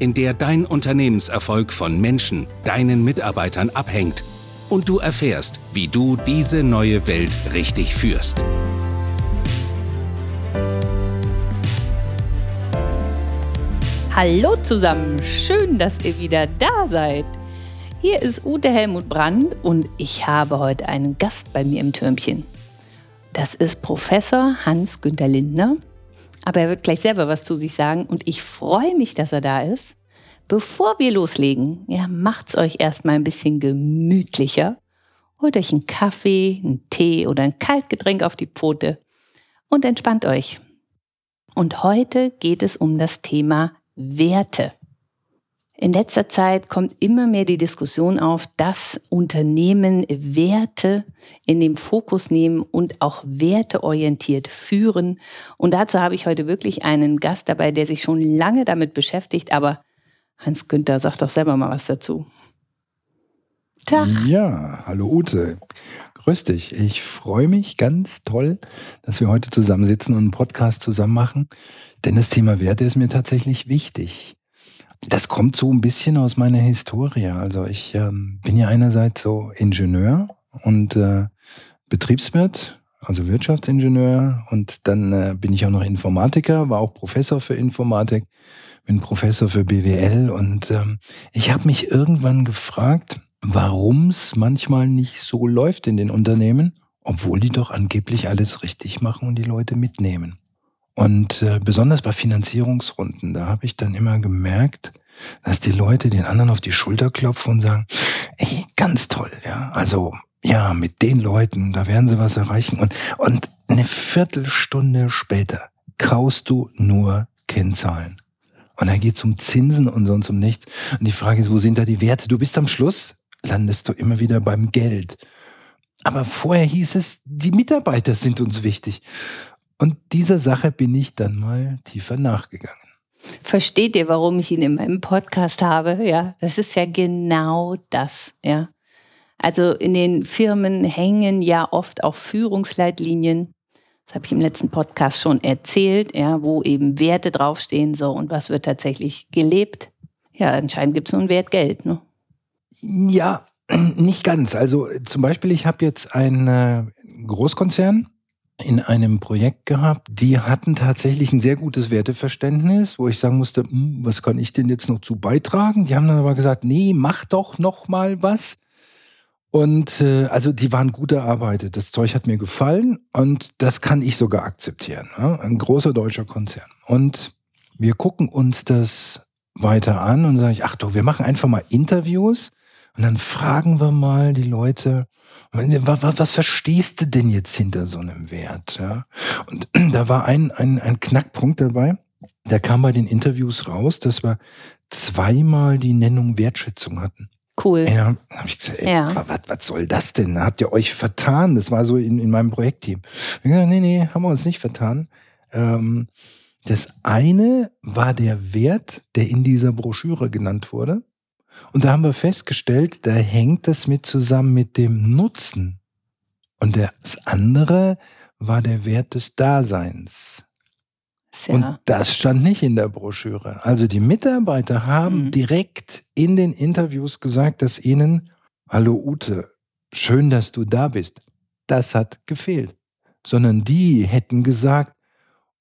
in der dein Unternehmenserfolg von Menschen, deinen Mitarbeitern abhängt und du erfährst, wie du diese neue Welt richtig führst. Hallo zusammen, schön, dass ihr wieder da seid. Hier ist Ute Helmut Brandt und ich habe heute einen Gast bei mir im Türmchen. Das ist Professor Hans-Günter Lindner aber er wird gleich selber was zu sich sagen und ich freue mich, dass er da ist. Bevor wir loslegen, ja, macht's euch erstmal ein bisschen gemütlicher. Holt euch einen Kaffee, einen Tee oder ein Kaltgetränk auf die Pfote und entspannt euch. Und heute geht es um das Thema Werte. In letzter Zeit kommt immer mehr die Diskussion auf, dass Unternehmen Werte in den Fokus nehmen und auch werteorientiert führen. Und dazu habe ich heute wirklich einen Gast dabei, der sich schon lange damit beschäftigt. Aber Hans Günther, sag doch selber mal was dazu. Tag. Ja, hallo Ute. Grüß dich. Ich freue mich ganz toll, dass wir heute zusammensitzen und einen Podcast zusammen machen. Denn das Thema Werte ist mir tatsächlich wichtig. Das kommt so ein bisschen aus meiner Historie. Also ich ähm, bin ja einerseits so Ingenieur und äh, Betriebswirt, also Wirtschaftsingenieur und dann äh, bin ich auch noch Informatiker, war auch Professor für Informatik, bin Professor für BWL und ähm, ich habe mich irgendwann gefragt, warum es manchmal nicht so läuft in den Unternehmen, obwohl die doch angeblich alles richtig machen und die Leute mitnehmen. Und äh, besonders bei Finanzierungsrunden, da habe ich dann immer gemerkt, dass die Leute den anderen auf die Schulter klopfen und sagen, ey, ganz toll, ja. Also, ja, mit den Leuten, da werden sie was erreichen. Und, und eine Viertelstunde später kaust du nur Kennzahlen. Und dann geht es um Zinsen und sonst um nichts. Und die Frage ist, wo sind da die Werte? Du bist am Schluss, landest du immer wieder beim Geld. Aber vorher hieß es, die Mitarbeiter sind uns wichtig. Und dieser Sache bin ich dann mal tiefer nachgegangen. Versteht ihr, warum ich ihn in meinem Podcast habe? Ja, das ist ja genau das, ja. Also in den Firmen hängen ja oft auch Führungsleitlinien. Das habe ich im letzten Podcast schon erzählt, ja, wo eben Werte draufstehen, so und was wird tatsächlich gelebt. Ja, anscheinend gibt es nur ein Wert Geld, ne? Ja, nicht ganz. Also zum Beispiel, ich habe jetzt einen äh, Großkonzern, in einem Projekt gehabt, die hatten tatsächlich ein sehr gutes Werteverständnis, wo ich sagen musste, hm, was kann ich denn jetzt noch zu beitragen? Die haben dann aber gesagt, nee, mach doch noch mal was. Und äh, also die waren gut erarbeitet. Das Zeug hat mir gefallen und das kann ich sogar akzeptieren. Ja? Ein großer deutscher Konzern. Und wir gucken uns das weiter an und sage ich, ach du, wir machen einfach mal Interviews und dann fragen wir mal die Leute, was, was, verstehst du denn jetzt hinter so einem Wert? Ja? Und da war ein, ein, ein Knackpunkt dabei. Der kam bei den Interviews raus, dass wir zweimal die Nennung Wertschätzung hatten. Cool. Ey, dann habe ich gesagt, ey, ja. was, was soll das denn? Da habt ihr euch vertan. Das war so in, in meinem Projektteam. Ich gesagt, nee, nee, haben wir uns nicht vertan. Ähm, das eine war der Wert, der in dieser Broschüre genannt wurde. Und da haben wir festgestellt, da hängt das mit zusammen mit dem Nutzen. Und das andere war der Wert des Daseins. Sehr. Und das stand nicht in der Broschüre. Also die Mitarbeiter haben mhm. direkt in den Interviews gesagt, dass ihnen, hallo Ute, schön, dass du da bist. Das hat gefehlt. Sondern die hätten gesagt,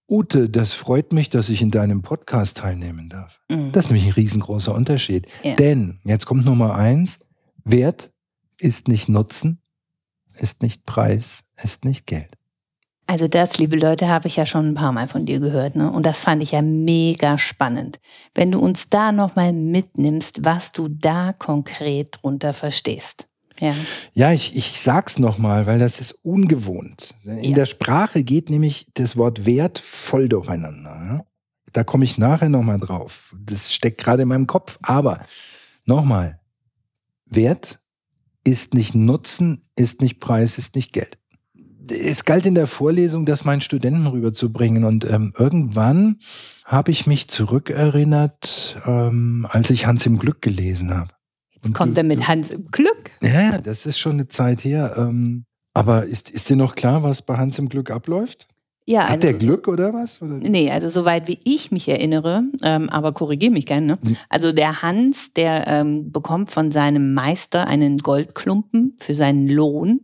Ute, das freut mich, dass ich in deinem Podcast teilnehmen darf. Mhm. Das ist nämlich ein riesengroßer Unterschied. Ja. Denn, jetzt kommt Nummer eins, Wert ist nicht Nutzen, ist nicht Preis, ist nicht Geld. Also das, liebe Leute, habe ich ja schon ein paar Mal von dir gehört, ne? Und das fand ich ja mega spannend. Wenn du uns da nochmal mitnimmst, was du da konkret drunter verstehst. Ja, ja ich, ich sag's nochmal, weil das ist ungewohnt. In ja. der Sprache geht nämlich das Wort Wert voll durcheinander. Da komme ich nachher nochmal drauf. Das steckt gerade in meinem Kopf. Aber nochmal, Wert ist nicht Nutzen, ist nicht Preis, ist nicht Geld. Es galt in der Vorlesung, das meinen Studenten rüberzubringen. Und ähm, irgendwann habe ich mich zurückerinnert, ähm, als ich Hans im Glück gelesen habe. Jetzt kommt er mit Hans im Glück. Ja, das ist schon eine Zeit her. Ähm, aber ist, ist dir noch klar, was bei Hans im Glück abläuft? Ja, Hat also, der Glück oder was? Oder? Nee, also soweit wie ich mich erinnere, ähm, aber korrigiere mich gerne. Ne? Also der Hans, der ähm, bekommt von seinem Meister einen Goldklumpen für seinen Lohn.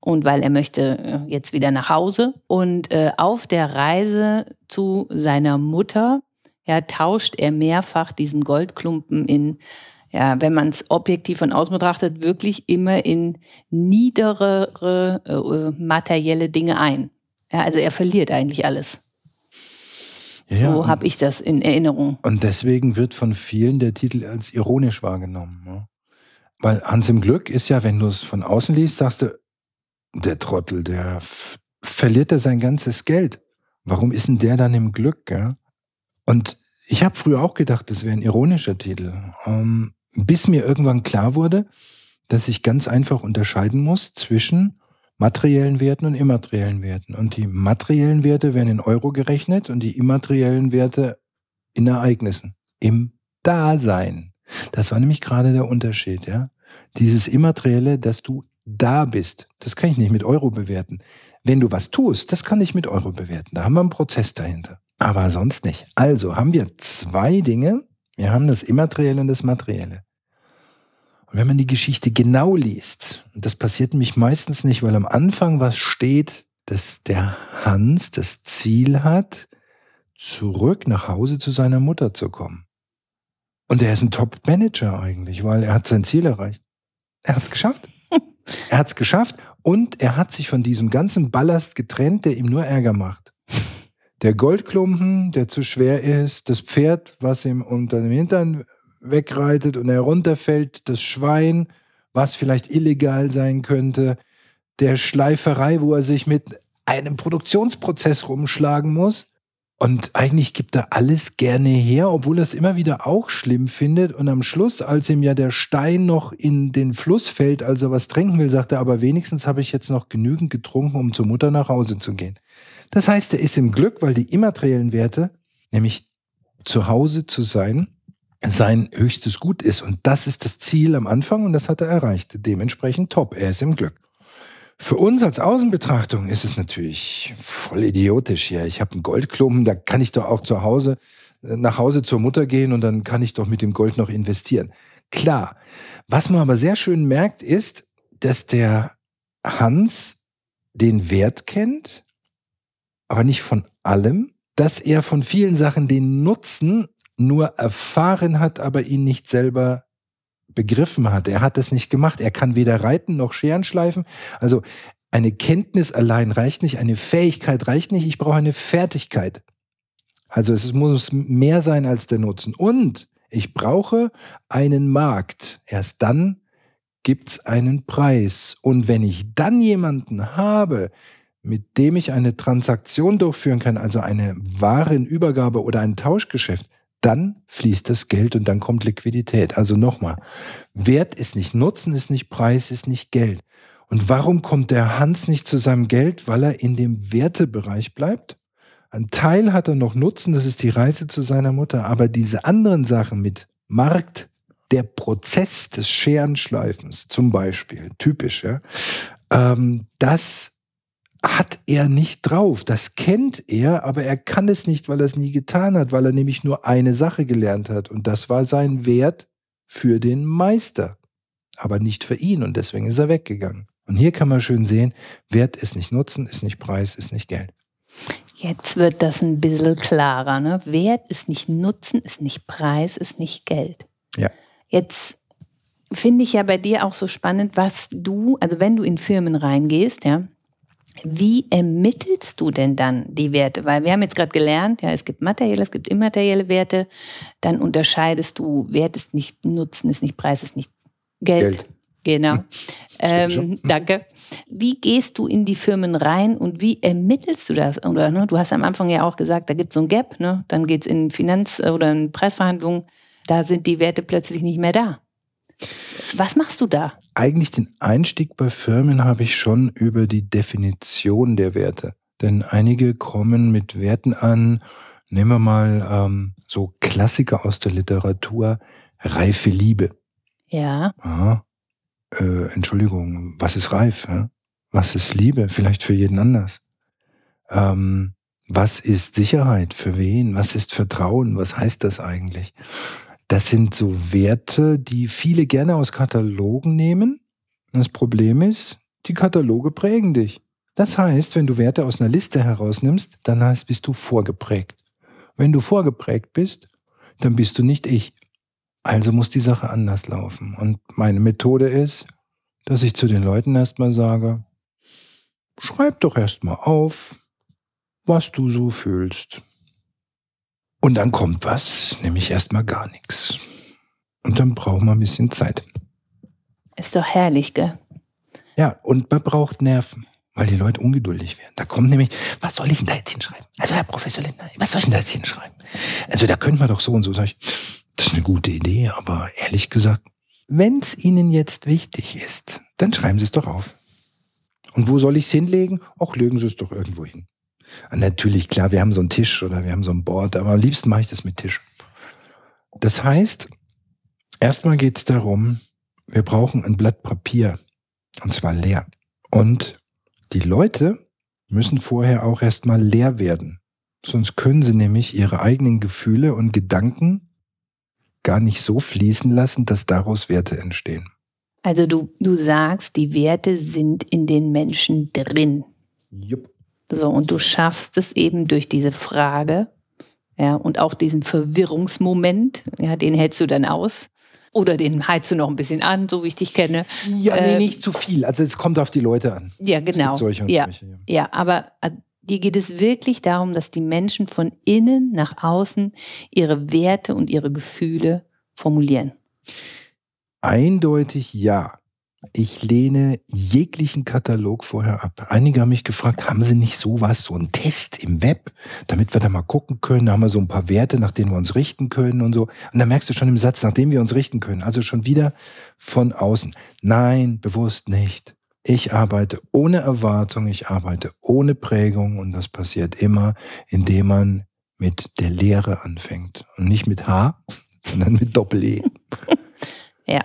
Und weil er möchte äh, jetzt wieder nach Hause. Und äh, auf der Reise zu seiner Mutter ja, tauscht er mehrfach diesen Goldklumpen in ja, wenn man es objektiv von außen betrachtet, wirklich immer in niederere äh, materielle Dinge ein. Ja, also er verliert eigentlich alles. Ja, so habe ich das in Erinnerung. Und deswegen wird von vielen der Titel als ironisch wahrgenommen. Ja? Weil Hans im Glück ist ja, wenn du es von außen liest, sagst du, der Trottel, der verliert er sein ganzes Geld. Warum ist denn der dann im Glück? Ja? Und ich habe früher auch gedacht, das wäre ein ironischer Titel. Ähm, bis mir irgendwann klar wurde, dass ich ganz einfach unterscheiden muss zwischen materiellen Werten und immateriellen Werten. Und die materiellen Werte werden in Euro gerechnet und die immateriellen Werte in Ereignissen, im Dasein. Das war nämlich gerade der Unterschied, ja. Dieses Immaterielle, dass du da bist, das kann ich nicht mit Euro bewerten. Wenn du was tust, das kann ich mit Euro bewerten. Da haben wir einen Prozess dahinter. Aber sonst nicht. Also haben wir zwei Dinge, wir haben das Immaterielle und das Materielle. Und wenn man die Geschichte genau liest, und das passiert nämlich meistens nicht, weil am Anfang was steht, dass der Hans das Ziel hat, zurück nach Hause zu seiner Mutter zu kommen. Und er ist ein Top-Manager eigentlich, weil er hat sein Ziel erreicht. Er hat es geschafft. er hat es geschafft und er hat sich von diesem ganzen Ballast getrennt, der ihm nur Ärger macht der Goldklumpen, der zu schwer ist, das Pferd, was ihm unter dem Hintern wegreitet und herunterfällt, das Schwein, was vielleicht illegal sein könnte, der Schleiferei, wo er sich mit einem Produktionsprozess rumschlagen muss. Und eigentlich gibt er alles gerne her, obwohl er es immer wieder auch schlimm findet. Und am Schluss, als ihm ja der Stein noch in den Fluss fällt, als er was trinken will, sagt er, aber wenigstens habe ich jetzt noch genügend getrunken, um zur Mutter nach Hause zu gehen. Das heißt, er ist im Glück, weil die immateriellen Werte, nämlich zu Hause zu sein, sein höchstes Gut ist. Und das ist das Ziel am Anfang und das hat er erreicht. Dementsprechend top. Er ist im Glück. Für uns als Außenbetrachtung ist es natürlich voll idiotisch hier. Ich habe einen Goldklumpen, da kann ich doch auch zu Hause nach Hause zur Mutter gehen und dann kann ich doch mit dem Gold noch investieren. Klar. Was man aber sehr schön merkt, ist, dass der Hans den Wert kennt, aber nicht von allem, dass er von vielen Sachen den Nutzen nur erfahren hat, aber ihn nicht selber begriffen hat. Er hat es nicht gemacht. Er kann weder reiten noch Scheren schleifen. Also eine Kenntnis allein reicht nicht, eine Fähigkeit reicht nicht. Ich brauche eine Fertigkeit. Also es muss mehr sein als der Nutzen. Und ich brauche einen Markt. Erst dann gibt's einen Preis. Und wenn ich dann jemanden habe, mit dem ich eine Transaktion durchführen kann, also eine Warenübergabe oder ein Tauschgeschäft, dann fließt das Geld und dann kommt Liquidität. Also nochmal, Wert ist nicht Nutzen, ist nicht Preis, ist nicht Geld. Und warum kommt der Hans nicht zu seinem Geld? Weil er in dem Wertebereich bleibt. Ein Teil hat er noch Nutzen, das ist die Reise zu seiner Mutter. Aber diese anderen Sachen mit Markt, der Prozess des Scherenschleifens zum Beispiel, typisch, ja, ähm, das hat er nicht drauf. Das kennt er, aber er kann es nicht, weil er es nie getan hat, weil er nämlich nur eine Sache gelernt hat. Und das war sein Wert für den Meister, aber nicht für ihn. Und deswegen ist er weggegangen. Und hier kann man schön sehen, Wert ist nicht Nutzen, ist nicht Preis, ist nicht Geld. Jetzt wird das ein bisschen klarer. Ne? Wert ist nicht Nutzen, ist nicht Preis, ist nicht Geld. Ja. Jetzt finde ich ja bei dir auch so spannend, was du, also wenn du in Firmen reingehst, ja, wie ermittelst du denn dann die Werte? Weil wir haben jetzt gerade gelernt, ja, es gibt materielle, es gibt immaterielle Werte. Dann unterscheidest du, Wert ist nicht Nutzen, ist nicht Preis, ist nicht Geld. Geld. Genau. ähm, danke. Wie gehst du in die Firmen rein und wie ermittelst du das? Oder ne, du hast am Anfang ja auch gesagt, da gibt es so ein Gap, ne? dann geht es in Finanz- oder in Preisverhandlungen, da sind die Werte plötzlich nicht mehr da. Was machst du da? Eigentlich den Einstieg bei Firmen habe ich schon über die Definition der Werte. Denn einige kommen mit Werten an, nehmen wir mal ähm, so Klassiker aus der Literatur, reife Liebe. Ja. Aha. Äh, Entschuldigung, was ist reif? Ja? Was ist Liebe? Vielleicht für jeden anders. Ähm, was ist Sicherheit? Für wen? Was ist Vertrauen? Was heißt das eigentlich? Das sind so Werte, die viele gerne aus Katalogen nehmen. Das Problem ist, die Kataloge prägen dich. Das heißt, wenn du Werte aus einer Liste herausnimmst, dann heißt, bist du vorgeprägt. Wenn du vorgeprägt bist, dann bist du nicht ich. Also muss die Sache anders laufen. Und meine Methode ist, dass ich zu den Leuten erstmal sage, schreib doch erstmal auf, was du so fühlst. Und dann kommt was, nämlich erstmal gar nichts. Und dann braucht man ein bisschen Zeit. Ist doch herrlich, gell? Ja, und man braucht Nerven, weil die Leute ungeduldig werden. Da kommt nämlich, was soll ich denn da jetzt hinschreiben? Also, Herr Professor Lindner, was soll ich denn da jetzt hinschreiben? Also, da könnte man doch so und so. Sag ich, das ist eine gute Idee, aber ehrlich gesagt, wenn es Ihnen jetzt wichtig ist, dann schreiben Sie es doch auf. Und wo soll ich es hinlegen? Auch legen Sie es doch irgendwo hin. Und natürlich, klar, wir haben so einen Tisch oder wir haben so ein Board, aber am liebsten mache ich das mit Tisch. Das heißt, erstmal geht es darum, wir brauchen ein Blatt Papier und zwar leer. Und die Leute müssen vorher auch erstmal leer werden. Sonst können sie nämlich ihre eigenen Gefühle und Gedanken gar nicht so fließen lassen, dass daraus Werte entstehen. Also du, du sagst, die Werte sind in den Menschen drin. Jupp. So, und du schaffst es eben durch diese Frage, ja, und auch diesen Verwirrungsmoment, ja, den hältst du dann aus. Oder den heizt du noch ein bisschen an, so wie ich dich kenne. Ja, nee, äh, nicht zu viel. Also es kommt auf die Leute an. Ja, genau. solche ja, solche, ja. ja, aber äh, dir geht es wirklich darum, dass die Menschen von innen nach außen ihre Werte und ihre Gefühle formulieren. Eindeutig ja. Ich lehne jeglichen Katalog vorher ab. Einige haben mich gefragt, haben Sie nicht sowas, so einen Test im Web, damit wir da mal gucken können? Da haben wir so ein paar Werte, nach denen wir uns richten können und so. Und da merkst du schon im Satz, nachdem wir uns richten können. Also schon wieder von außen. Nein, bewusst nicht. Ich arbeite ohne Erwartung, ich arbeite ohne Prägung und das passiert immer, indem man mit der Lehre anfängt. Und nicht mit H, sondern mit Doppel-E. Ja.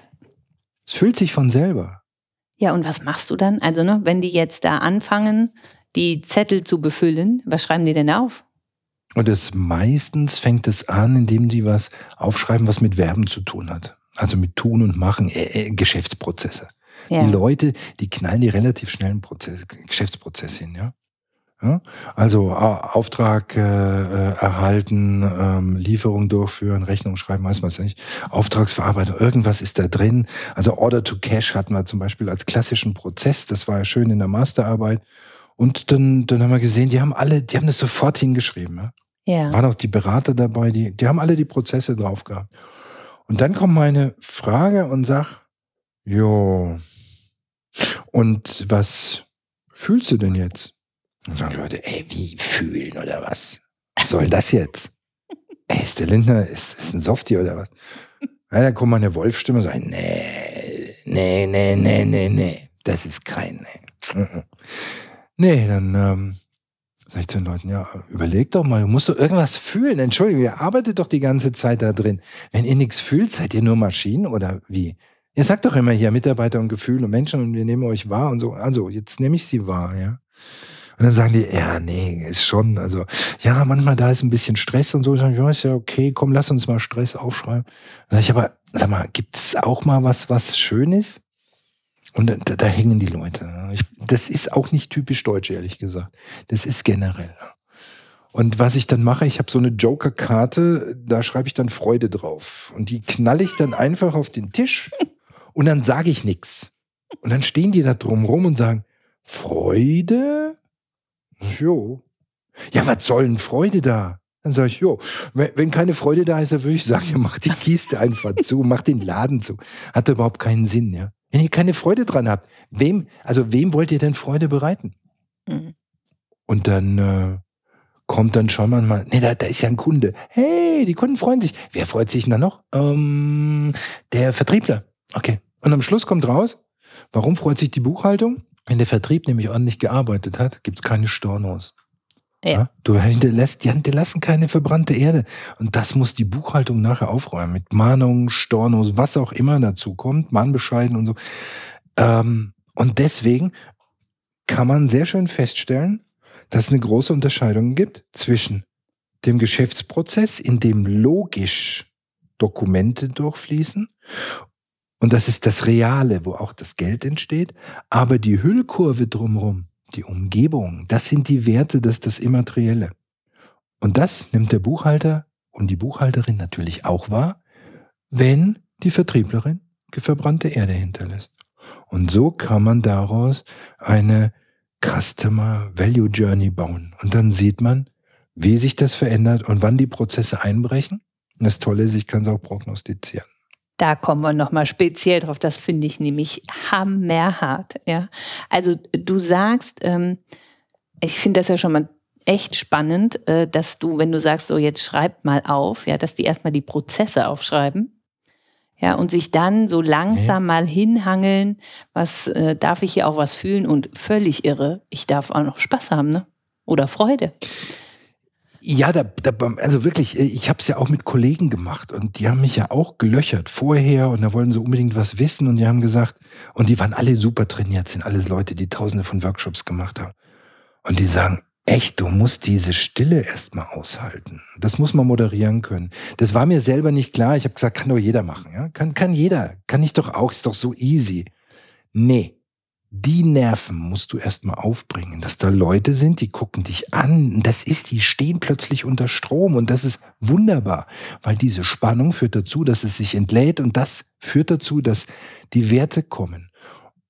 Es fühlt sich von selber. Ja, und was machst du dann? Also, ne, wenn die jetzt da anfangen, die Zettel zu befüllen, was schreiben die denn auf? Und es meistens fängt es an, indem die was aufschreiben, was mit Verben zu tun hat. Also mit Tun und Machen, äh, äh, Geschäftsprozesse. Ja. Die Leute, die knallen die relativ schnellen Prozess, Geschäftsprozess hin, ja. Ja? Also Auftrag äh, äh, erhalten, ähm, Lieferung durchführen, Rechnung schreiben, weiß man es nicht. Auftragsverarbeitung, irgendwas ist da drin. Also Order to Cash hatten wir zum Beispiel als klassischen Prozess. Das war ja schön in der Masterarbeit. Und dann, dann haben wir gesehen, die haben alle, die haben das sofort hingeschrieben. Ja? Ja. waren auch die Berater dabei, die, die haben alle die Prozesse drauf gehabt. Und dann kommt meine Frage und sag, jo, und was fühlst du denn jetzt? Und sagen Leute, ey, wie fühlen oder was? Was soll das jetzt? Ey, ist der Lindner, ist, ist ein Softie oder was? Ja, dann kommt meine Wolfstimme und sagt, nee, nee, nee, nee, nee, nee, das ist kein, nee. Mhm. Nee, dann ähm, sag ich zu den Leuten, ja, überleg doch mal, du musst doch irgendwas fühlen. Entschuldigung, ihr arbeitet doch die ganze Zeit da drin. Wenn ihr nichts fühlt, seid ihr nur Maschinen oder wie? Ihr sagt doch immer hier Mitarbeiter und Gefühle und Menschen und wir nehmen euch wahr und so. Also, jetzt nehme ich sie wahr, ja. Und dann sagen die, ja, nee, ist schon, also, ja, manchmal da ist ein bisschen Stress und so. Ich sage, ja, ist ja okay, komm, lass uns mal Stress aufschreiben. Dann sag ich, aber, sag mal, gibt's auch mal was, was schön ist? Und da, da hängen die Leute. ne? Ich, das ist auch nicht typisch deutsch, ehrlich gesagt. Das ist generell. Und was ich dann mache, ich habe so eine Joker-Karte, da schreibe ich dann Freude drauf. Und die knalle ich dann einfach auf den Tisch und dann sage ich nichts. Und dann stehen die da drum rum und sagen, Freude? Jo. Ja, was soll denn Freude da? Dann sage ich, jo, wenn, wenn keine Freude da ist, dann würde ich sagen, ja, mach die Kiste einfach zu, mach den Laden zu. Hat überhaupt keinen Sinn, ja. Wenn ihr keine Freude dran habt, wem, also wem wollt ihr denn Freude bereiten? Mhm. Und dann äh, kommt dann schon mal, nee, da, da ist ja ein Kunde. Hey, die Kunden freuen sich. Wer freut sich denn da noch? Ähm, der Vertriebler. Okay. Und am Schluss kommt raus, warum freut sich die Buchhaltung? Wenn der Vertrieb nämlich ordentlich gearbeitet hat, gibt es keine Stornos. Ja. ja. Du hinterlässt, die hinterlassen keine verbrannte Erde. Und das muss die Buchhaltung nachher aufräumen. Mit Mahnungen, Stornos, was auch immer dazu kommt, Mahnbescheiden und so. Ähm, und deswegen kann man sehr schön feststellen, dass es eine große Unterscheidung gibt zwischen dem Geschäftsprozess, in dem logisch Dokumente durchfließen. Und das ist das Reale, wo auch das Geld entsteht. Aber die Hüllkurve drumherum, die Umgebung, das sind die Werte, das ist das Immaterielle. Und das nimmt der Buchhalter und die Buchhalterin natürlich auch wahr, wenn die Vertrieblerin verbrannte Erde hinterlässt. Und so kann man daraus eine Customer Value Journey bauen. Und dann sieht man, wie sich das verändert und wann die Prozesse einbrechen. Das Tolle ist, ich kann es auch prognostizieren. Da kommen wir nochmal speziell drauf. Das finde ich nämlich hammerhart. Ja? Also du sagst, ähm, ich finde das ja schon mal echt spannend, äh, dass du, wenn du sagst, so jetzt schreib mal auf, ja, dass die erstmal die Prozesse aufschreiben. Ja, und sich dann so langsam mal hinhangeln, was äh, darf ich hier auch was fühlen und völlig irre, ich darf auch noch Spaß haben, ne? Oder Freude. Ja, da, da, also wirklich, äh, ich habe es ja auch mit Kollegen gemacht und die haben mich ja auch gelöchert vorher und da wollten sie unbedingt was wissen und die haben gesagt, und die waren alle super trainiert, sind alles Leute, die tausende von Workshops gemacht haben. Und die sagen, echt, du musst diese Stille erstmal aushalten. Das muss man moderieren können. Das war mir selber nicht klar. Ich habe gesagt, kann doch jeder machen. Ja? Kann, kann jeder. Kann ich doch auch. Ist doch so easy. Nee, die Nerven musst du erstmal aufbringen, dass da Leute sind, die gucken dich an. Das ist, die stehen plötzlich unter Strom und das ist wunderbar, weil diese Spannung führt dazu, dass es sich entlädt und das führt dazu, dass die Werte kommen.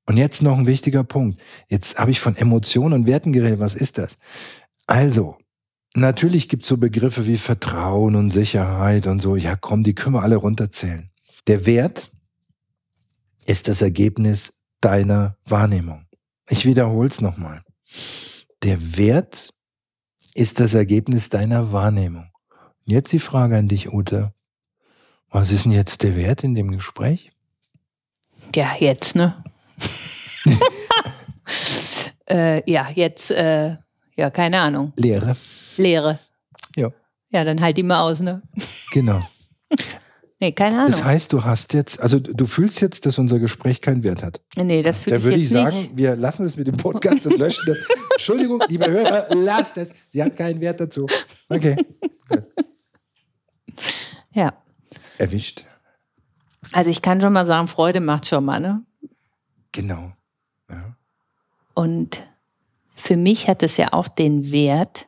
Und jetzt noch ein wichtiger Punkt. Jetzt habe ich von Emotionen und Werten geredet. Was ist das? Also, natürlich gibt es so Begriffe wie Vertrauen und Sicherheit und so. Ja, komm, die können wir alle runterzählen. Der Wert ist das Ergebnis deiner Wahrnehmung. Ich wiederhole es nochmal. Der Wert ist das Ergebnis deiner Wahrnehmung. Jetzt die Frage an dich, Ute. Was ist denn jetzt der Wert in dem Gespräch? Ja, jetzt, ne? äh, ja, jetzt, äh, ja, keine Ahnung. Lehre. Lehre. Ja. Ja, dann halt die mal aus, ne? Genau. Nee, keine Ahnung. Das heißt, du hast jetzt, also du fühlst jetzt, dass unser Gespräch keinen Wert hat. Nee, das fühle ich Da würde ich sagen, nicht. wir lassen es mit dem Podcast und löschen das. Entschuldigung, liebe Hörer, lasst es. Sie hat keinen Wert dazu. Okay. Ja. Erwischt. Also ich kann schon mal sagen, Freude macht schon mal, ne? Genau. Ja. Und für mich hat es ja auch den Wert,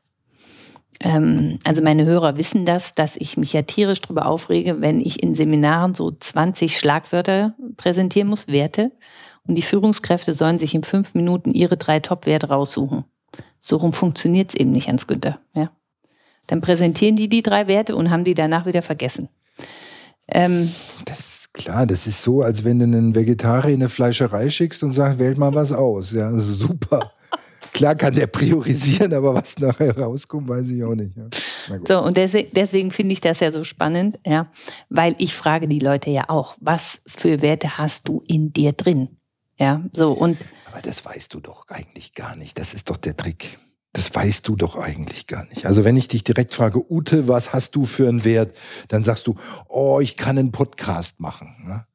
ähm, also meine Hörer wissen das, dass ich mich ja tierisch darüber aufrege, wenn ich in Seminaren so 20 Schlagwörter präsentieren muss, Werte. Und die Führungskräfte sollen sich in fünf Minuten ihre drei Top-Werte raussuchen. So rum funktioniert es eben nicht, Hans Günther. Ja? Dann präsentieren die die drei Werte und haben die danach wieder vergessen. Ähm, das ist klar, das ist so, als wenn du einen Vegetarier in eine Fleischerei schickst und sagst, wählt mal was aus. Ja, super. Klar kann der priorisieren, aber was nachher rauskommt, weiß ich auch nicht. Ja. So, und deswegen, deswegen finde ich das ja so spannend, ja, weil ich frage die Leute ja auch, was für Werte hast du in dir drin? Ja, so und. Aber das weißt du doch eigentlich gar nicht. Das ist doch der Trick. Das weißt du doch eigentlich gar nicht. Also wenn ich dich direkt frage, Ute, was hast du für einen Wert? Dann sagst du, oh, ich kann einen Podcast machen. Ne?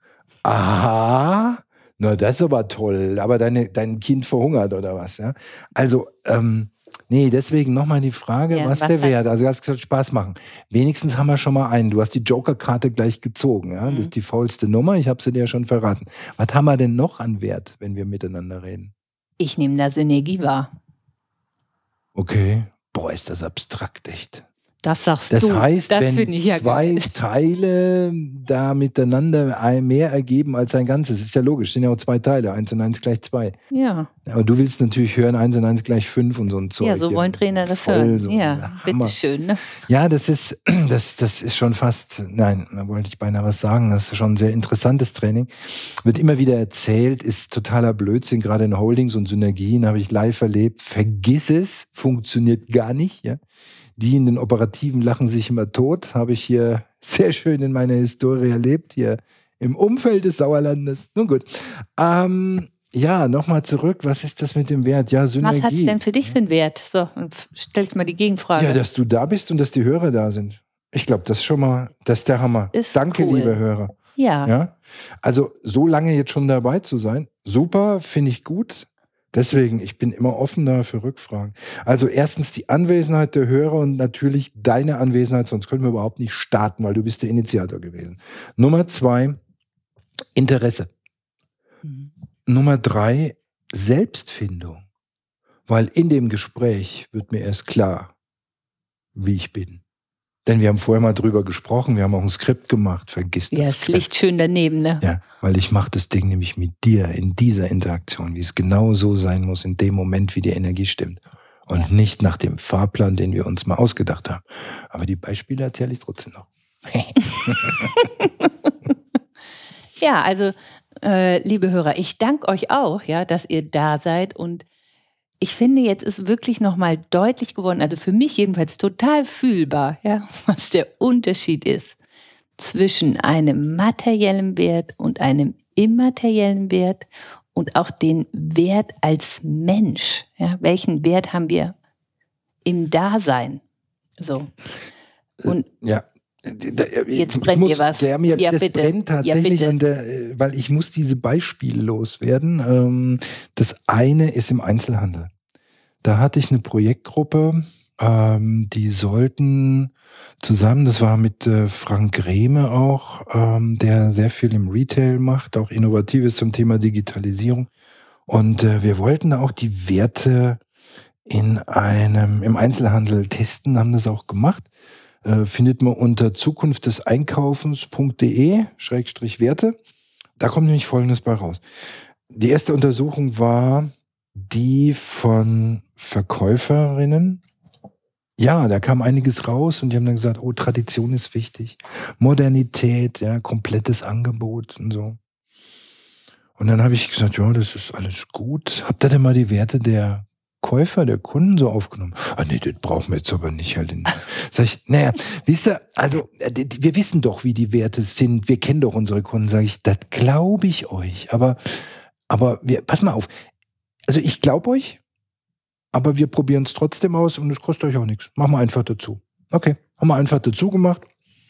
Aha, na, das ist aber toll. Aber deine, dein Kind verhungert oder was, ja? Also, ähm, nee, deswegen nochmal die Frage, ja, was, was der Wert? Also, du hast gesagt, Spaß machen. Wenigstens haben wir schon mal einen. Du hast die Joker-Karte gleich gezogen, ja? Mhm. Das ist die faulste Nummer. Ich habe sie dir ja schon verraten. Was haben wir denn noch an Wert, wenn wir miteinander reden? Ich nehme da Synergie wahr. Okay. Boah, ist das abstrakt, echt. Das sagst das du. Das heißt, wenn ja zwei geil. Teile da miteinander mehr ergeben als ein Ganzes, ist ja logisch, es sind ja auch zwei Teile, eins und eins gleich zwei. Ja. Aber du willst natürlich hören, eins und eins gleich fünf und so ein Zeug. Ja, so wollen Trainer das hören. So ja, bitteschön. Ne? Ja, das ist, das, das ist schon fast, nein, da wollte ich beinahe was sagen, das ist schon ein sehr interessantes Training. Wird immer wieder erzählt, ist totaler Blödsinn, gerade in Holdings und Synergien habe ich live erlebt. Vergiss es, funktioniert gar nicht, ja. Die in den Operativen lachen sich immer tot, habe ich hier sehr schön in meiner Historie erlebt, hier Im Umfeld des Sauerlandes. Nun gut. Ähm, ja, nochmal zurück. Was ist das mit dem Wert? Ja, Synergie. Was hat es denn für dich für einen Wert? So, stell ich mal die Gegenfrage. Ja, dass du da bist und dass die Hörer da sind. Ich glaube, das ist schon mal, das ist der Hammer. Ist Danke, cool. liebe Hörer. Ja. ja. Also, so lange jetzt schon dabei zu sein, super, finde ich gut. Deswegen, ich bin immer offen da für Rückfragen. Also erstens die Anwesenheit der Hörer und natürlich deine Anwesenheit, sonst können wir überhaupt nicht starten, weil du bist der Initiator gewesen. Nummer zwei, Interesse. Mhm. Nummer drei, Selbstfindung. Weil in dem Gespräch wird mir erst klar, wie ich bin. Denn wir haben vorher mal drüber gesprochen, wir haben auch ein Skript gemacht, vergiss das. Ja, es liegt schön daneben, ne? Ja, weil ich mache das Ding nämlich mit dir in dieser Interaktion, wie es genau so sein muss, in dem Moment, wie die Energie stimmt. Und ja. nicht nach dem Fahrplan, den wir uns mal ausgedacht haben. Aber die Beispiele erzähle ich trotzdem noch. ja, also äh, liebe Hörer, ich danke euch auch, ja, dass ihr da seid und ich finde, jetzt ist wirklich nochmal deutlich geworden, also für mich jedenfalls total fühlbar, ja, was der Unterschied ist zwischen einem materiellen Wert und einem immateriellen Wert und auch den Wert als Mensch. Ja, welchen Wert haben wir im Dasein? So. Und ja. Jetzt brennt muss, was. Der mir, ja, das bitte. brennt tatsächlich, ja, der, weil ich muss diese Beispiele loswerden. Ähm, das eine ist im Einzelhandel. Da hatte ich eine Projektgruppe, ähm, die sollten zusammen, das war mit äh, Frank Grehme auch, ähm, der sehr viel im Retail macht, auch Innovatives zum Thema Digitalisierung. Und äh, wir wollten auch die Werte in einem, im Einzelhandel testen, haben das auch gemacht äh, findet man unter Zukunft des Einkaufens.de Schrägstrich Werte. Da kommt nämlich Folgendes bei raus. Die erste Untersuchung war die von Verkäuferinnen. Ja, da kam einiges raus und die haben dann gesagt, oh, Tradition ist wichtig, Modernität, ja, komplettes Angebot und so. Und dann habe ich gesagt, ja, das ist alles gut. Habt ihr denn mal die Werte der Käufer, der Kunden so aufgenommen. Ah nee, das brauchen wir jetzt aber nicht, Herr Lindner. Sag ich, naja, wisst ihr, also äh, wir wissen doch, wie die Werte sind, wir kennen doch unsere Kunden, sage ich, das glaube ich euch. Aber, aber wir, pass mal auf, also ich glaube euch, aber wir probieren es trotzdem aus und es kostet euch auch nichts. Machen wir einfach dazu. Okay, haben wir einfach dazu gemacht.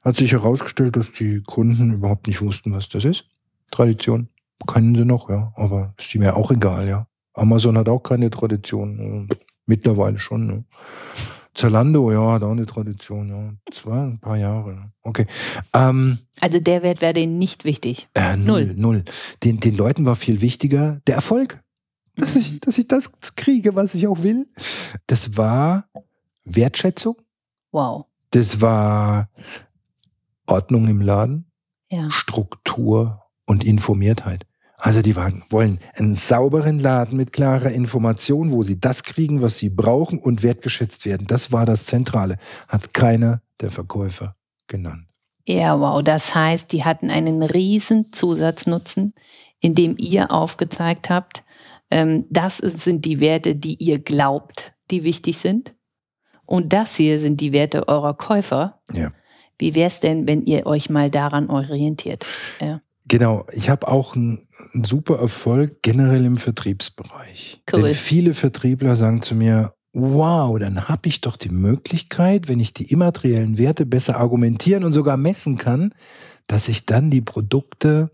Hat sich herausgestellt, dass die Kunden überhaupt nicht wussten, was das ist. Tradition. Kennen sie noch, ja, aber ist mir auch egal, ja. Amazon hat auch keine Tradition. Mittlerweile schon. Ne? Zalando, ja, hat auch eine Tradition. Ja. Zwei, ein paar Jahre. Okay. Ähm, also der Wert wäre denen nicht wichtig. Äh, null, null. null. Den, den Leuten war viel wichtiger der Erfolg. Dass ich, dass ich das kriege, was ich auch will. Das war Wertschätzung. Wow. Das war Ordnung im Laden. Ja. Struktur und Informiertheit. Also die wollen einen sauberen Laden mit klarer Information, wo sie das kriegen, was sie brauchen und wertgeschätzt werden. Das war das Zentrale. Hat keiner der Verkäufer genannt. Ja, wow. Das heißt, die hatten einen riesen Zusatznutzen, indem ihr aufgezeigt habt, ähm, das sind die Werte, die ihr glaubt, die wichtig sind. Und das hier sind die Werte eurer Käufer. Ja. Wie wäre es denn, wenn ihr euch mal daran orientiert? Ja. Genau, ich habe auch einen, super Erfolg generell im Vertriebsbereich. Cool. Denn viele Vertriebler sagen zu mir, wow, dann habe ich doch die Möglichkeit, wenn ich die immateriellen Werte besser argumentieren und sogar messen kann, dass ich dann die Produkte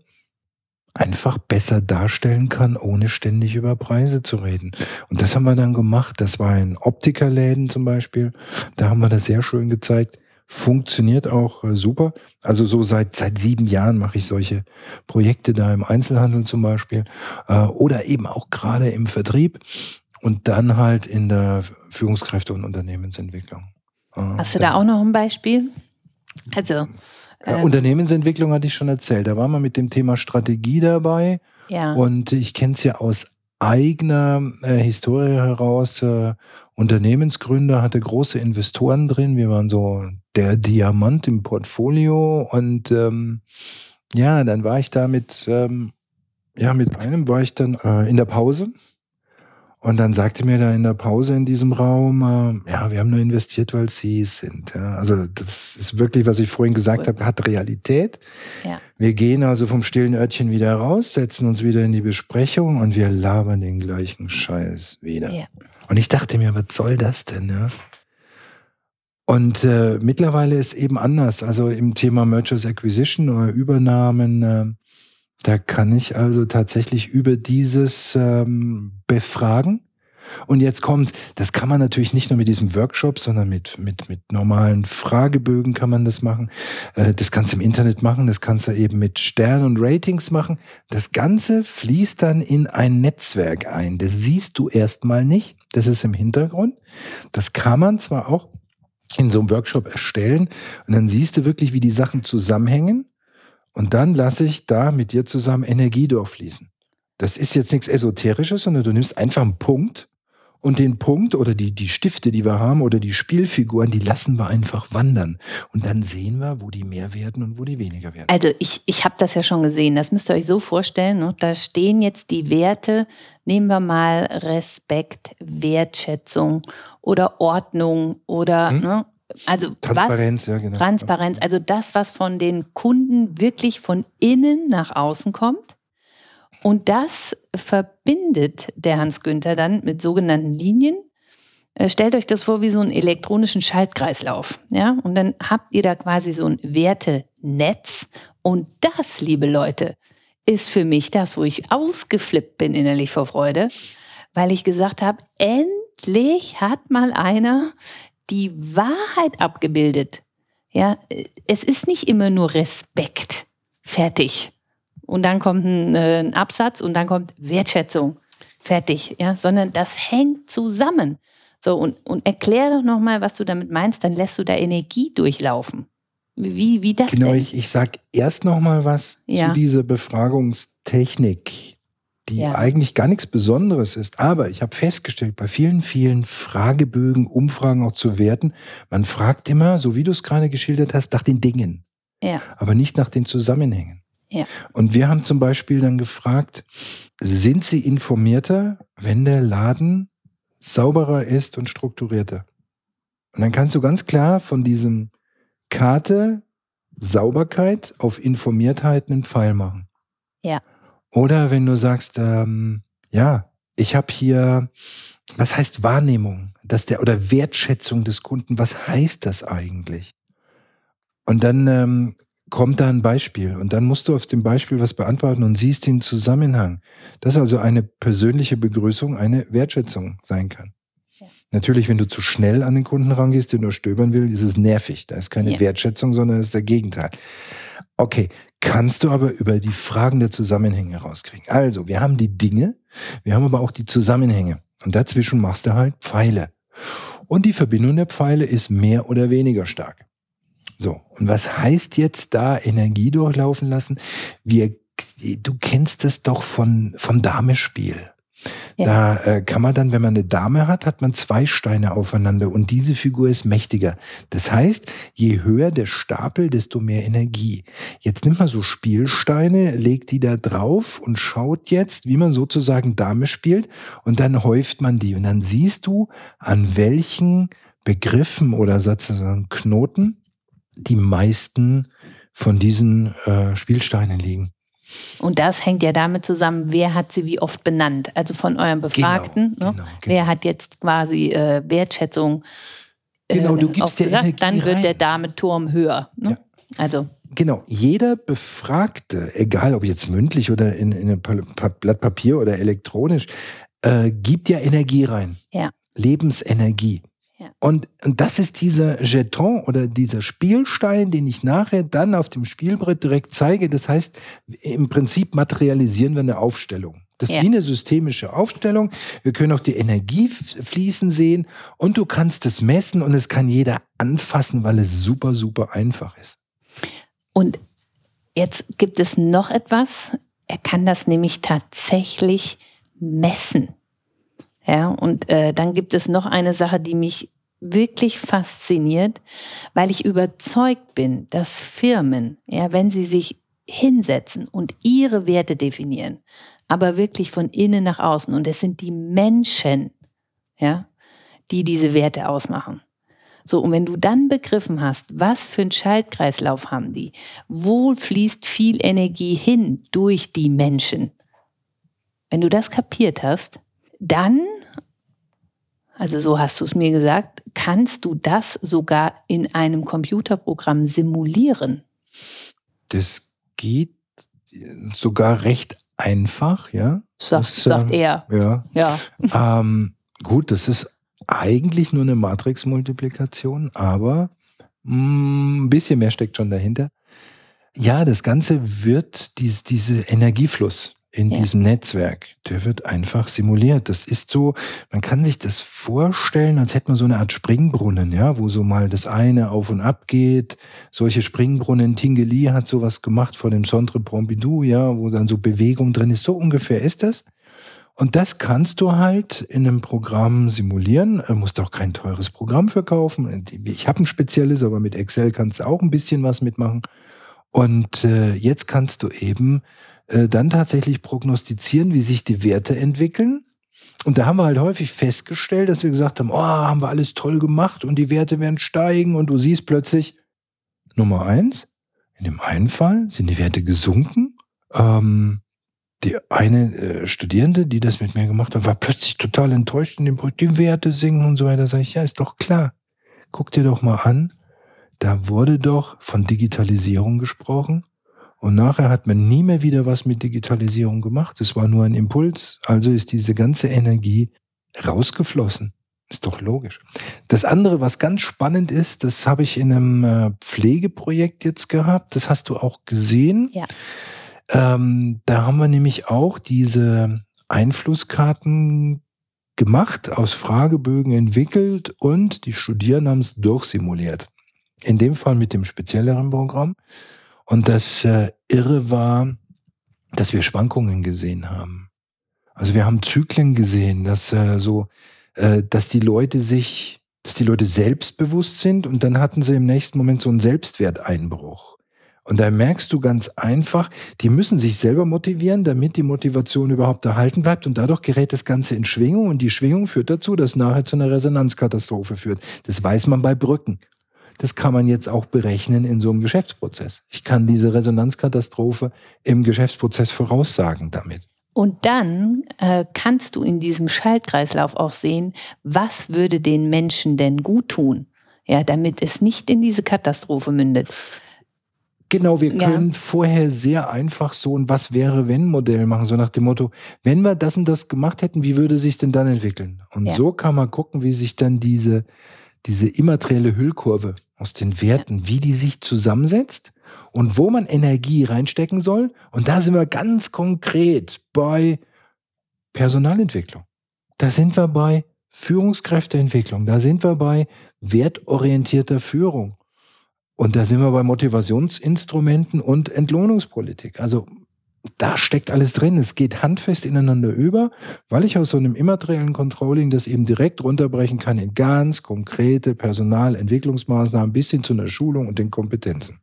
einfach besser darstellen kann, ohne ständig über Preise zu reden. Und das haben wir dann gemacht. Das war in Optikerläden zum Beispiel. Da haben wir das sehr schön gezeigt funktioniert auch äh, super. Also so seit seit sieben Jahren mache ich solche Projekte da im Einzelhandel zum Beispiel äh, oder eben auch gerade im Vertrieb und dann halt in der Führungskräfte- und Unternehmensentwicklung. Äh, Hast du da auch noch ein Beispiel? Also äh, Unternehmensentwicklung hatte ich schon erzählt. Da war man mit dem Thema Strategie dabei. Ja. Und ich kenne es ja aus eigener äh, Historie heraus. Äh, Unternehmensgründer hatte große Investoren drin. Wir waren so der Diamant im Portfolio und ähm, ja, dann war ich da mit, ähm, ja, mit einem war ich dann äh, in der Pause Und dann sagte mir da in der Pause in diesem Raum, äh, ja, wir haben nur investiert, weil sie es sind. Ja. Also das ist wirklich, was ich vorhin gesagt cool. habe, hat Realität. Ja. Wir gehen also vom stillen Örtchen wieder raus, setzen uns wieder in die Besprechung und wir labern den gleichen Scheiß wieder. Ja. Und ich dachte mir, was soll das denn? Ja? Und äh, mittlerweile ist eben anders. Also im Thema Mergers Acquisition oder Übernahmen, äh, da kann ich also tatsächlich über dieses ähm, befragen. Und jetzt kommt, das kann man natürlich nicht nur mit diesem Workshop, sondern mit, mit, mit normalen Fragebögen kann man das machen. Äh, das kannst du im Internet machen, das kannst du eben mit Sternen und Ratings machen. Das Ganze fließt dann in ein Netzwerk ein. Das siehst du erstmal nicht. Das ist im Hintergrund. Das kann man zwar auch in so einem Workshop erstellen und dann siehst du wirklich, wie die Sachen zusammenhängen. Und dann lasse ich da mit dir zusammen Energie durchfließen. Das ist jetzt nichts Esoterisches, sondern du nimmst einfach einen Punkt und den Punkt oder die, die Stifte, die wir haben oder die Spielfiguren, die lassen wir einfach wandern. Und dann sehen wir, wo die mehr werden und wo die weniger werden. Also ich, ich habe das ja schon gesehen. Das müsst ihr euch so vorstellen. Ne? Da stehen jetzt die Werte. Nehmen wir mal Respekt, Wertschätzung oder Ordnung oder hm? ne? Also Transparenz, was, ja, genau. Transparenz, also das, was von den Kunden wirklich von innen nach außen kommt. Und das verbindet der Hans Günther dann mit sogenannten Linien. Äh, stellt euch das vor wie so einen elektronischen Schaltkreislauf. Ja? Und dann habt ihr da quasi so ein Wertenetz. Und das, liebe Leute, ist für mich das, wo ich ausgeflippt bin innerlich vor Freude, weil ich gesagt habe, endlich hat mal einer die Wahrheit abgebildet. Ja, es ist nicht immer nur Respekt. Fertig. Und dann kommt ein, äh, ein Absatz und dann kommt Wertschätzung. Fertig. Ja, sondern das hängt zusammen. So, und, und erklär doch nochmal, was du damit meinst, dann lässt du da Energie durchlaufen. Wie, wie das Genau, denn? ich, ich sag erst nochmal was ja. zu dieser Befragungstechnik die ja. eigentlich gar nichts Besonderes ist. Aber ich habe festgestellt, bei vielen, vielen Fragebögen, Umfragen auch zu Werten, man fragt immer, so wie du es gerade geschildert hast, nach den Dingen. Ja. Aber nicht nach den Zusammenhängen. Ja. Und wir haben zum Beispiel dann gefragt, sind Sie informierter, wenn der Laden sauberer ist und strukturierter? Und dann kannst du ganz klar von diesem Karte Sauberkeit auf Informiertheit einen Pfeil machen. Ja. Oder wenn du sagst, ähm, ja, ich habe hier, was heißt Wahrnehmung, dass der oder Wertschätzung des Kunden, was heißt das eigentlich? Und dann ähm, kommt da ein Beispiel und dann musst du auf dem Beispiel was beantworten und siehst den Zusammenhang, dass also eine persönliche Begrüßung eine Wertschätzung sein kann. Ja. Natürlich, wenn du zu schnell an den Kunden rangehst, der nur stöbern will, ist es nervig. Da ist keine ja. Wertschätzung, sondern es ist der Gegenteil. Okay, kannst du aber über die Fragen der Zusammenhänge rauskriegen. Also, wir haben die Dinge, wir haben aber auch die Zusammenhänge. Und dazwischen machst du halt Pfeile. Und die Verbindung der Pfeile ist mehr oder weniger stark. So, und was heißt jetzt da Energie durchlaufen lassen? Wir, du kennst es doch von, vom Damespiel. Ja. Da äh, kann man dann, wenn man eine Dame hat, hat man zwei Steine aufeinander und diese Figur ist mächtiger. Das heißt, je höher der Stapel, desto mehr Energie. Jetzt nimmt man so Spielsteine, legt die da drauf und schaut jetzt, wie man sozusagen Dame spielt und dann häuft man die und dann siehst du, an welchen Begriffen oder sozusagen Knoten die meisten von diesen äh, Spielsteinen liegen. Und das hängt ja damit zusammen, wer hat sie wie oft benannt. Also von euren Befragten. Genau, ne? genau, genau. Wer hat jetzt quasi äh, Wertschätzung äh, genau, du gibst gesagt, Energie dann wird rein. der Dame Turm höher. Ne? Ja. Also Genau, jeder Befragte, egal ob jetzt mündlich oder in, in ein Blatt Papier oder elektronisch, äh, gibt ja Energie rein. Ja. Lebensenergie. Und, und das ist dieser Jeton oder dieser Spielstein, den ich nachher dann auf dem Spielbrett direkt zeige. Das heißt, im Prinzip materialisieren wir eine Aufstellung. Das ist ja. wie eine systemische Aufstellung. Wir können auch die Energie fließen sehen und du kannst es messen und es kann jeder anfassen, weil es super, super einfach ist. Und jetzt gibt es noch etwas. Er kann das nämlich tatsächlich messen. Ja, und äh, dann gibt es noch eine Sache, die mich wirklich fasziniert, weil ich überzeugt bin, dass Firmen, ja, wenn sie sich hinsetzen und ihre Werte definieren, aber wirklich von innen nach außen. Und es sind die Menschen, ja, die diese Werte ausmachen. So, und wenn du dann begriffen hast, was für einen Schaltkreislauf haben die, wo fließt viel Energie hin durch die Menschen, wenn du das kapiert hast, dann, also so hast du es mir gesagt, kannst du das sogar in einem Computerprogramm simulieren. Das geht sogar recht einfach, ja. Sagt, das, sagt äh, er. Ja. ja. Ähm, gut, das ist eigentlich nur eine Matrix-Multiplikation, aber mh, mm, ein bisschen mehr steckt schon dahinter. Ja, das Ganze wird dies, diese Energiefluss in ja. diesem Netzwerk, der wird einfach simuliert. Das ist so, man kann sich das vorstellen, als hätte man so eine Art Springbrunnen, ja, wo so mal das eine auf und ab geht. Solche Springbrunnen, Tingeli hat sowas gemacht vor dem Centre Pompidou, ja, wo dann so Bewegung drin ist. So ungefähr ist das. Und das kannst du halt in einem Programm simulieren. Du musst auch kein teures Programm verkaufen. Ich habe ein spezielles, aber mit Excel kannst du auch ein bisschen was mitmachen. Und äh, jetzt kannst du eben äh, dann tatsächlich prognostizieren, wie sich die Werte entwickeln. Und da haben wir halt häufig festgestellt, dass wir gesagt haben, oh, haben wir alles toll gemacht und die Werte werden steigen und du siehst plötzlich, Nummer eins, in dem einen Fall sind die Werte gesunken. Ähm, die eine äh, Studierende, die das mit mir gemacht hat, war plötzlich total enttäuscht in dem Projekt, die Werte sinken und so weiter. Sag ich, ja, ist doch klar. Guck dir doch mal an, da wurde doch von Digitalisierung gesprochen und nachher hat man nie mehr wieder was mit Digitalisierung gemacht. Es war nur ein Impuls. Also ist diese ganze Energie rausgeflossen. Ist doch logisch. Das andere, was ganz spannend ist, das habe ich in einem äh, Pflegeprojekt jetzt gehabt. Das hast du auch gesehen. Ja. Ähm, da haben wir nämlich auch diese Einflusskarten gemacht, aus Fragebögen entwickelt und die Studierenden haben es durchsimuliert. In dem Fall mit dem spezielleren Programm. Und das äh, Irre war, dass wir Schwankungen gesehen haben. Also wir haben Zyklen gesehen, dass äh, so, äh, dass die Leute sich, dass die Leute selbstbewusst sind und dann hatten sie im nächsten Moment so einen Selbstwerteinbruch. Und da merkst du ganz einfach, die müssen sich selber motivieren, damit die Motivation überhaupt erhalten bleibt. Und dadurch gerät das Ganze in Schwingung und die Schwingung führt dazu, dass nachher zu einer Resonanzkatastrophe führt. Das weiß man bei Brücken. Das kann man jetzt auch berechnen in so einem Geschäftsprozess. Ich kann diese Resonanzkatastrophe im Geschäftsprozess voraussagen damit. Und dann äh, kannst du in diesem Schaltkreislauf auch sehen, was würde den Menschen denn gut tun, ja, damit es nicht in diese Katastrophe mündet. Genau, wir können ja. vorher sehr einfach so ein Was wäre wenn Modell machen, so nach dem Motto, wenn wir das und das gemacht hätten, wie würde sich denn dann entwickeln? Und ja. so kann man gucken, wie sich dann diese diese immaterielle Hüllkurve aus den Werten, wie die sich zusammensetzt und wo man Energie reinstecken soll. Und da sind wir ganz konkret bei Personalentwicklung. Da sind wir bei Führungskräfteentwicklung. Da sind wir bei wertorientierter Führung. Und da sind wir bei Motivationsinstrumenten und Entlohnungspolitik. Also da steckt alles drin. Es geht handfest ineinander über, weil ich aus so einem immateriellen Controlling das eben direkt runterbrechen kann in ganz konkrete Personalentwicklungsmaßnahmen bis hin zu einer Schulung und den Kompetenzen.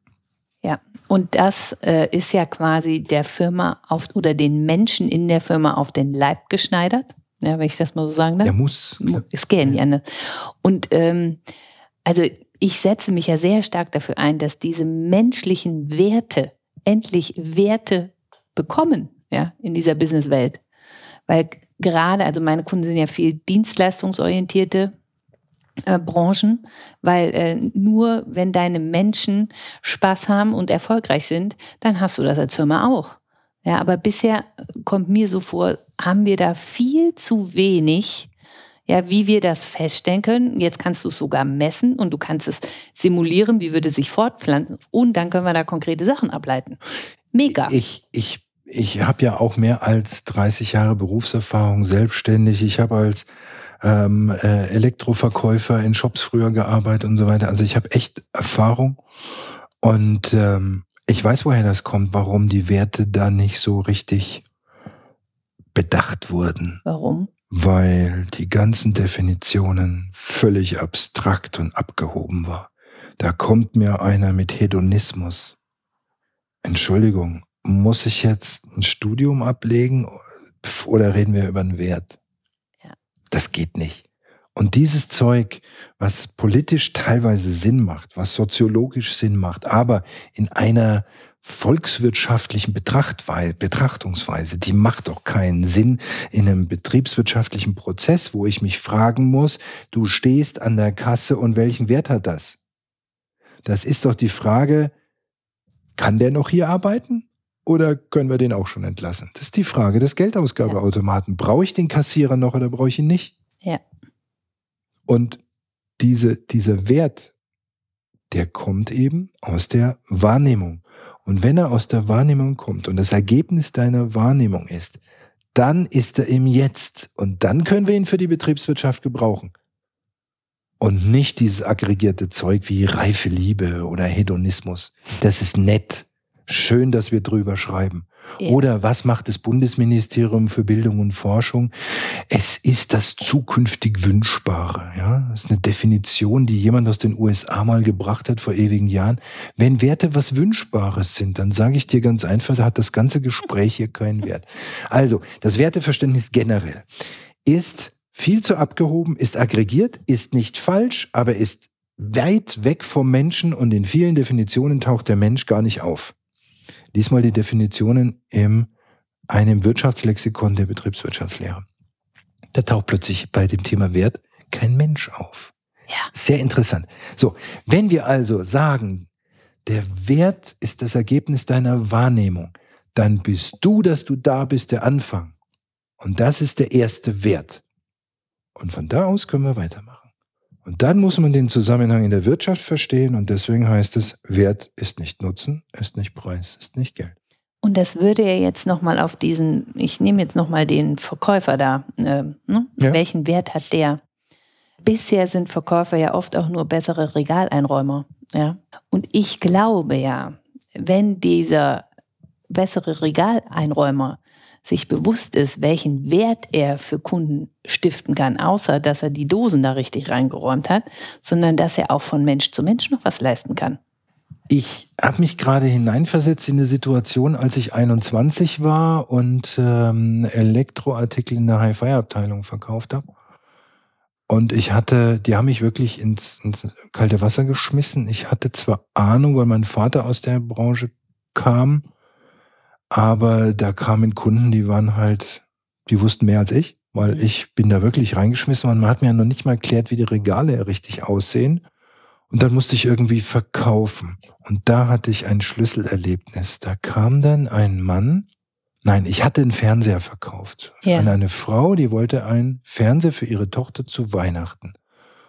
Ja, und das äh, ist ja quasi der Firma auf oder den Menschen in der Firma auf den Leib geschneidert, ja, wenn ich das mal so sagen darf. Der muss. Es gehen ja. Ne? Und ähm, also ich setze mich ja sehr stark dafür ein, dass diese menschlichen Werte endlich Werte bekommen, ja, in dieser Businesswelt. Weil gerade, also meine Kunden sind ja viel dienstleistungsorientierte äh, Branchen, weil äh, nur wenn deine Menschen Spaß haben und erfolgreich sind, dann hast du das als Firma auch. Ja, aber bisher kommt mir so vor, haben wir da viel zu wenig, ja, wie wir das feststellen können. Jetzt kannst du es sogar messen und du kannst es simulieren, wie würde sich fortpflanzen und dann können wir da konkrete Sachen ableiten. Mega. Ich, ich ich habe ja auch mehr als 30 Jahre Berufserfahrung selbstständig. Ich habe als ähm, äh, Elektroverkäufer in Shops früher gearbeitet und so weiter. Also ich habe echt Erfahrung und ähm, ich weiß, woher das kommt, warum die Werte da nicht so richtig bedacht wurden. Warum? Weil die ganzen Definitionen völlig abstrakt und abgehoben war. Da kommt mir einer mit Hedonismus Entschuldigung, muss ich jetzt ein Studium ablegen oder reden wir über einen Wert? Ja. Das geht nicht. Und dieses Zeug, was politisch teilweise Sinn macht, was soziologisch Sinn macht, aber in einer volkswirtschaftlichen Betrachtungsweise, die macht doch keinen Sinn in einem betriebswirtschaftlichen Prozess, wo ich mich fragen muss, du stehst an der Kasse und welchen Wert hat das? Das ist doch die Frage, kann der noch hier arbeiten? Oder können wir den auch schon entlassen? Das ist die Frage des Geldausgabeautomaten. Brauche ich den Kassierer noch oder brauche ich ihn nicht? Ja. Und diese, dieser Wert, der kommt eben aus der Wahrnehmung. Und wenn er aus der Wahrnehmung kommt und das Ergebnis deiner Wahrnehmung ist, dann ist er im Jetzt. Und dann können wir ihn für die Betriebswirtschaft gebrauchen. Und nicht dieses aggregierte Zeug wie reife Liebe oder Hedonismus. Das ist nett. Schön, dass wir drüber schreiben. Ja. Oder was macht das Bundesministerium für Bildung und Forschung? Es ist das zukünftig Wünschbare. Ja, das ist eine Definition, die jemand aus den USA mal gebracht hat vor ewigen Jahren. Wenn Werte was Wünschbares sind, dann sage ich dir ganz einfach, da hat das ganze Gespräch hier keinen Wert. Also, das Werteverständnis generell ist viel zu abgehoben, ist aggregiert, ist nicht falsch, aber ist weit weg vom Menschen und in vielen Definitionen taucht der Mensch gar nicht auf. Diesmal die Definitionen in einem Wirtschaftslexikon der Betriebswirtschaftslehre. Da taucht plötzlich bei dem Thema Wert kein Mensch auf. Ja. Sehr interessant. So, wenn wir also sagen, der Wert ist das Ergebnis deiner Wahrnehmung, dann bist du, dass du da bist, der Anfang. Und das ist der erste Wert. Und von da aus können wir weitermachen. Und dann muss man den Zusammenhang in der Wirtschaft verstehen und deswegen heißt es, Wert ist nicht Nutzen, ist nicht Preis, ist nicht Geld. Und das würde ja jetzt nochmal auf diesen, ich nehme jetzt nochmal den Verkäufer da, äh, ne? ja. welchen Wert hat der? Bisher sind Verkäufer ja oft auch nur bessere Regaleinräumer. Ja? Und ich glaube ja, wenn dieser bessere Regaleinräumer sich bewusst ist, welchen Wert er für Kunden stiften kann, außer dass er die Dosen da richtig reingeräumt hat, sondern dass er auch von Mensch zu Mensch noch was leisten kann. Ich habe mich gerade hineinversetzt in eine Situation, als ich 21 war und ähm, Elektroartikel in der Hi-Fi-Abteilung verkauft habe. Und ich hatte, die haben mich wirklich ins, ins kalte Wasser geschmissen. Ich hatte zwar Ahnung, weil mein Vater aus der Branche kam, aber da kamen Kunden, die waren halt, die wussten mehr als ich, weil mhm. ich bin da wirklich reingeschmissen worden. Man hat mir ja noch nicht mal erklärt, wie die Regale richtig aussehen. Und dann musste ich irgendwie verkaufen. Und da hatte ich ein Schlüsselerlebnis. Da kam dann ein Mann, nein, ich hatte einen Fernseher verkauft. Ja. An eine Frau, die wollte einen Fernseher für ihre Tochter zu Weihnachten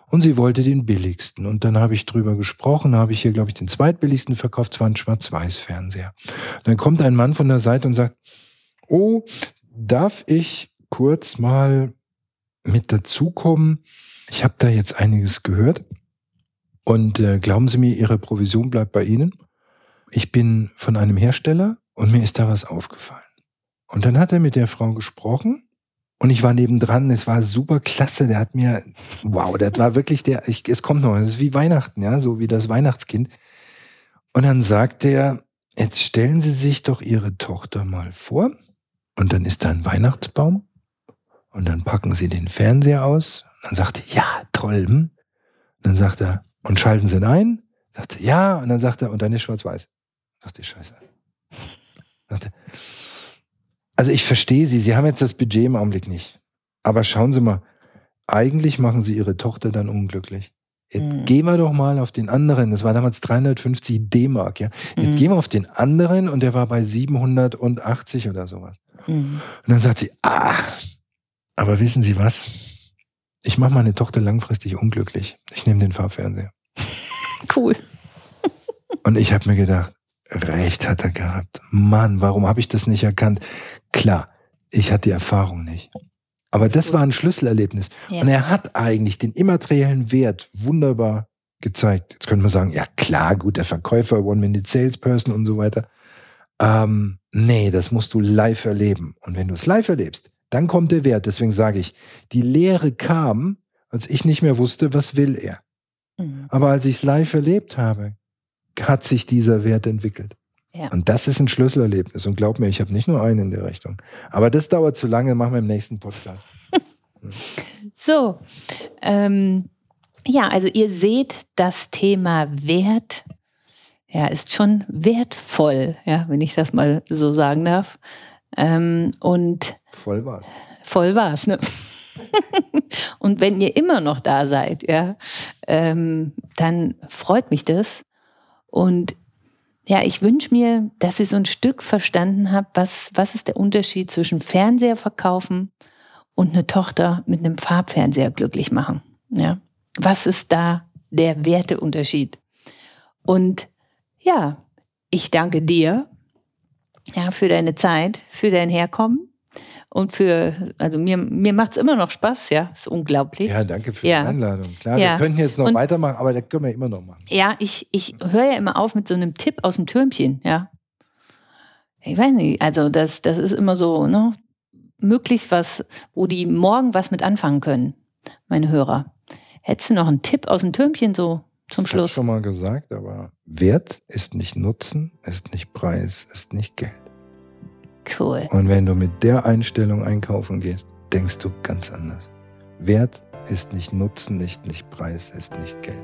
und sie wollte den billigsten. Und dann habe ich drüber gesprochen, habe ich hier, glaube ich, den zweitbilligsten verkauft, zwar ein Schwarz-Weiß-Fernseher. Dann kommt ein Mann von der Seite und sagt, oh, darf ich kurz mal mit dazukommen? Ich habe da jetzt einiges gehört. Und äh, glauben Sie mir, Ihre Provision bleibt bei Ihnen. Ich bin von einem Hersteller und mir ist da was aufgefallen. Und dann hat er mit der Frau gesprochen und ich war nebendran, es war super klasse. Der hat mir, wow, das war wirklich der, ich, es kommt noch, es ist wie Weihnachten, ja, so wie das Weihnachtskind. Und dann sagt er, jetzt stellen Sie sich doch Ihre Tochter mal vor. Und dann ist da ein Weihnachtsbaum. Und dann packen Sie den Fernseher aus. Und dann sagt er, ja, toll. Hm? dann sagt er, und schalten Sie ihn ein? Sagt er, ja. Und dann sagt er, und dann ist schwarz-weiß. Sagt die Scheiße. Sagt er, also ich verstehe Sie, Sie haben jetzt das Budget im Augenblick nicht. Aber schauen Sie mal, eigentlich machen Sie Ihre Tochter dann unglücklich. Jetzt mhm. gehen wir doch mal auf den anderen. Das war damals 350 D-Mark, ja. Jetzt mhm. gehen wir auf den anderen und der war bei 780 oder sowas. Mhm. Und dann sagt sie, ah, aber wissen Sie was? Ich mache meine Tochter langfristig unglücklich. Ich nehme den Farbfernseher. Cool. und ich habe mir gedacht, recht hat er gehabt. Mann, warum habe ich das nicht erkannt? Klar, ich hatte die Erfahrung nicht. Aber das war ein Schlüsselerlebnis. Ja. Und er hat eigentlich den immateriellen Wert wunderbar gezeigt. Jetzt könnte man sagen, ja klar, gut, der Verkäufer, One-Minute-Salesperson und so weiter. Ähm, nee, das musst du live erleben. Und wenn du es live erlebst, dann kommt der Wert. Deswegen sage ich, die Lehre kam, als ich nicht mehr wusste, was will er. Mhm. Aber als ich es live erlebt habe, hat sich dieser Wert entwickelt. Ja. Und das ist ein Schlüsselerlebnis. Und glaub mir, ich habe nicht nur einen in der Richtung. Aber das dauert zu lange, machen wir im nächsten Podcast. so, ähm, ja, also ihr seht, das Thema Wert ja, ist schon wertvoll, ja, wenn ich das mal so sagen darf. Ähm, und voll war's. Voll war's, ne? und wenn ihr immer noch da seid, ja, ähm, dann freut mich das. Und ja, ich wünsche mir, dass ihr so ein Stück verstanden habt, was, was ist der Unterschied zwischen Fernseher verkaufen und eine Tochter mit einem Farbfernseher glücklich machen. Ja, was ist da der Werteunterschied? Und ja, ich danke dir ja, für deine Zeit, für dein Herkommen und für, also mir, mir macht es immer noch Spaß, ja, ist unglaublich. Ja, danke für ja. die Einladung. Klar, ja. wir könnten jetzt noch und, weitermachen, aber das können wir immer noch machen. Ja, ich, ich höre ja immer auf mit so einem Tipp aus dem Türmchen, ja. Ich weiß nicht, also das, das ist immer so, ne, möglichst was, wo die morgen was mit anfangen können, meine Hörer. Hättest du noch einen Tipp aus dem Türmchen so zum Schluss? Ich schon mal gesagt, aber Wert ist nicht Nutzen, ist nicht Preis, ist nicht Geld. Cool. Und wenn du mit der Einstellung einkaufen gehst, denkst du ganz anders. Wert ist nicht Nutzen, ist nicht Preis, ist nicht Geld.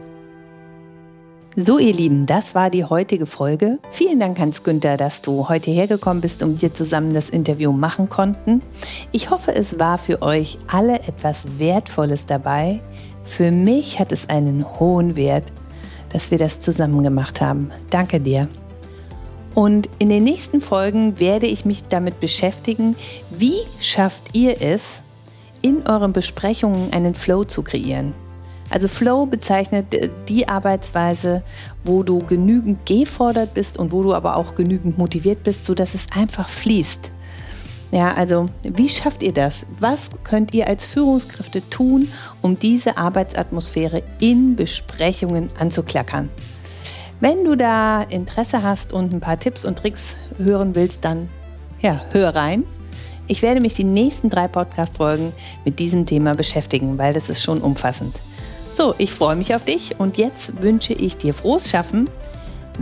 So, ihr Lieben, das war die heutige Folge. Vielen Dank, Hans Günther, dass du heute hergekommen bist und wir zusammen das Interview machen konnten. Ich hoffe, es war für euch alle etwas Wertvolles dabei. Für mich hat es einen hohen Wert, dass wir das zusammen gemacht haben. Danke dir. Und in den nächsten Folgen werde ich mich damit beschäftigen, wie schafft ihr es, in euren Besprechungen einen Flow zu kreieren. Also Flow bezeichnet äh, die Arbeitsweise, wo du genügend gefordert bist und wo du aber auch genügend motiviert bist, sodass es einfach fließt. Ja, also wie schafft ihr das? Was könnt ihr als Führungskräfte tun, um diese Arbeitsatmosphäre in Besprechungen anzuklackern? Wenn du da Interesse hast und ein paar Tipps und Tricks hören willst, dann ja, hör rein. Ich werde mich die nächsten drei Podcast-Folgen mit diesem Thema beschäftigen, weil das ist schon umfassend. So, ich freue mich auf dich und jetzt wünsche ich dir frohes Schaffen.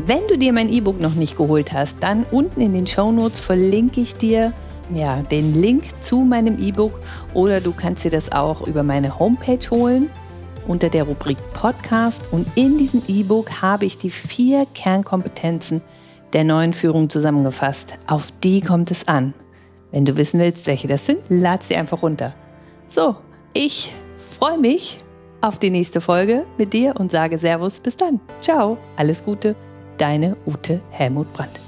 Wenn du dir mein E-Book noch nicht geholt hast, dann unten in den Show Notes verlinke ich dir ja, den Link zu meinem E-Book oder du kannst dir das auch über meine Homepage holen unter der Rubrik Podcast und in diesem E-Book habe ich die vier Kernkompetenzen der neuen Führung zusammengefasst. Auf die kommt es an. Wenn du wissen willst, welche das sind, lad sie einfach runter. So, ich freue mich auf die nächste Folge mit dir und sage Servus, bis dann. Ciao, alles Gute, deine Ute Helmut Brandt.